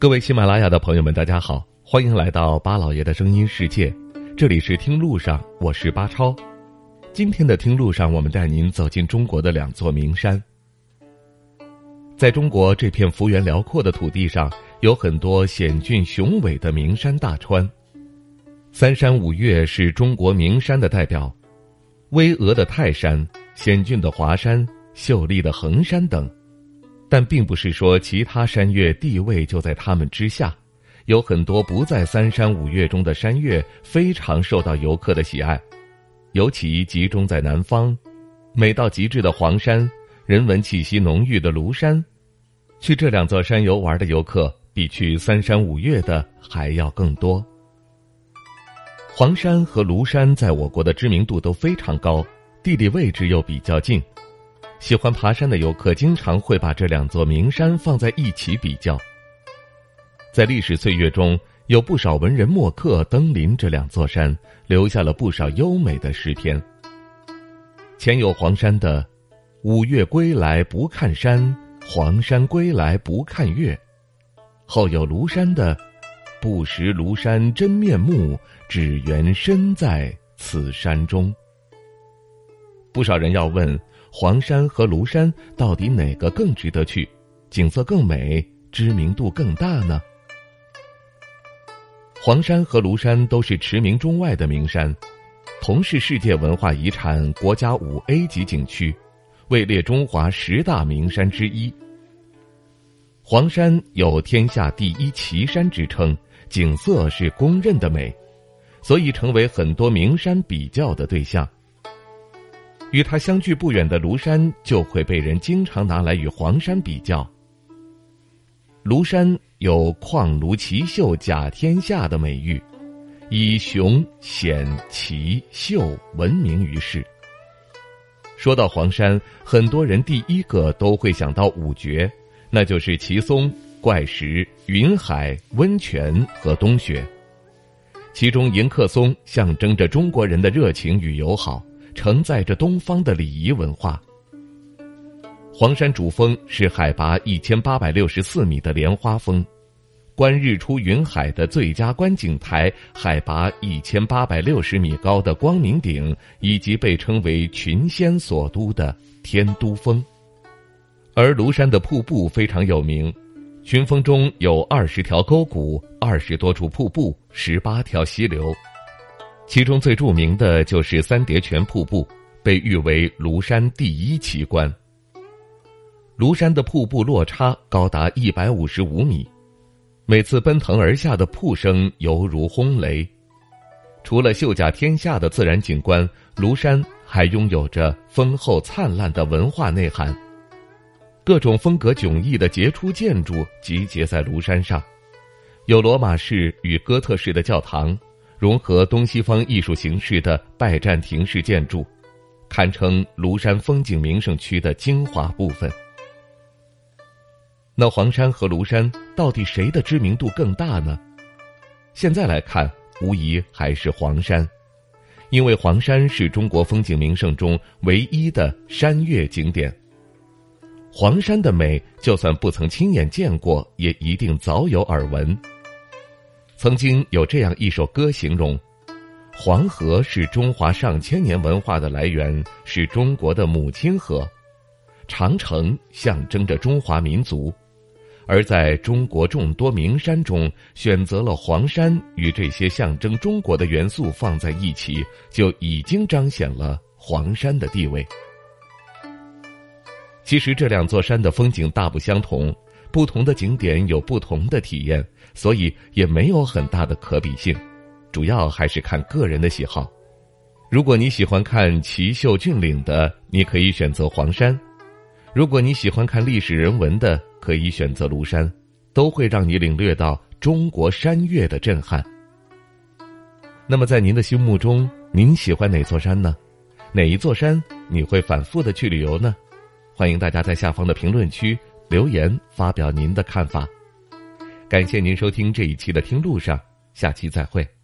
各位喜马拉雅的朋友们，大家好，欢迎来到巴老爷的声音世界，这里是听路上，我是巴超。今天的听路上，我们带您走进中国的两座名山。在中国这片幅员辽阔的土地上，有很多险峻雄伟的名山大川。三山五岳是中国名山的代表，巍峨的泰山、险峻的华山、秀丽的衡山等。但并不是说其他山岳地位就在他们之下，有很多不在三山五岳中的山岳非常受到游客的喜爱，尤其集中在南方，美到极致的黄山，人文气息浓郁的庐山，去这两座山游玩的游客比去三山五岳的还要更多。黄山和庐山在我国的知名度都非常高，地理位置又比较近。喜欢爬山的游客经常会把这两座名山放在一起比较。在历史岁月中，有不少文人墨客登临这两座山，留下了不少优美的诗篇。前有黄山的“五岳归来不看山，黄山归来不看岳”，后有庐山的“不识庐山真面目，只缘身在此山中”。不少人要问。黄山和庐山到底哪个更值得去？景色更美，知名度更大呢？黄山和庐山都是驰名中外的名山，同是世界文化遗产国家五 A 级景区，位列中华十大名山之一。黄山有“天下第一奇山”之称，景色是公认的美，所以成为很多名山比较的对象。与它相距不远的庐山，就会被人经常拿来与黄山比较。庐山有“旷庐奇秀甲天下”的美誉，以雄险奇秀闻名于世。说到黄山，很多人第一个都会想到五绝，那就是奇松、怪石、云海、温泉和冬雪。其中，迎客松象征着中国人的热情与友好。承载着东方的礼仪文化。黄山主峰是海拔一千八百六十四米的莲花峰，观日出云海的最佳观景台，海拔一千八百六十米高的光明顶，以及被称为群仙所都的天都峰。而庐山的瀑布非常有名，群峰中有二十条沟谷，二十多处瀑布，十八条溪流。其中最著名的就是三叠泉瀑布，被誉为庐山第一奇观。庐山的瀑布落差高达一百五十五米，每次奔腾而下的瀑声犹如轰雷。除了秀甲天下的自然景观，庐山还拥有着丰厚灿烂的文化内涵。各种风格迥异的杰出建筑集结在庐山上，有罗马式与哥特式的教堂。融合东西方艺术形式的拜占庭式建筑，堪称庐山风景名胜区的精华部分。那黄山和庐山到底谁的知名度更大呢？现在来看，无疑还是黄山，因为黄山是中国风景名胜中唯一的山岳景点。黄山的美，就算不曾亲眼见过，也一定早有耳闻。曾经有这样一首歌形容：“黄河是中华上千年文化的来源，是中国的母亲河；长城象征着中华民族，而在中国众多名山中，选择了黄山与这些象征中国的元素放在一起，就已经彰显了黄山的地位。其实这两座山的风景大不相同。”不同的景点有不同的体验，所以也没有很大的可比性，主要还是看个人的喜好，如果你喜欢看奇秀峻岭的，你可以选择黄山；如果你喜欢看历史人文的，可以选择庐山，都会让你领略到中国山岳的震撼。那么，在您的心目中，您喜欢哪座山呢？哪一座山你会反复的去旅游呢？欢迎大家在下方的评论区留言发表您的看法。感谢您收听这一期的《听路上》，下期再会。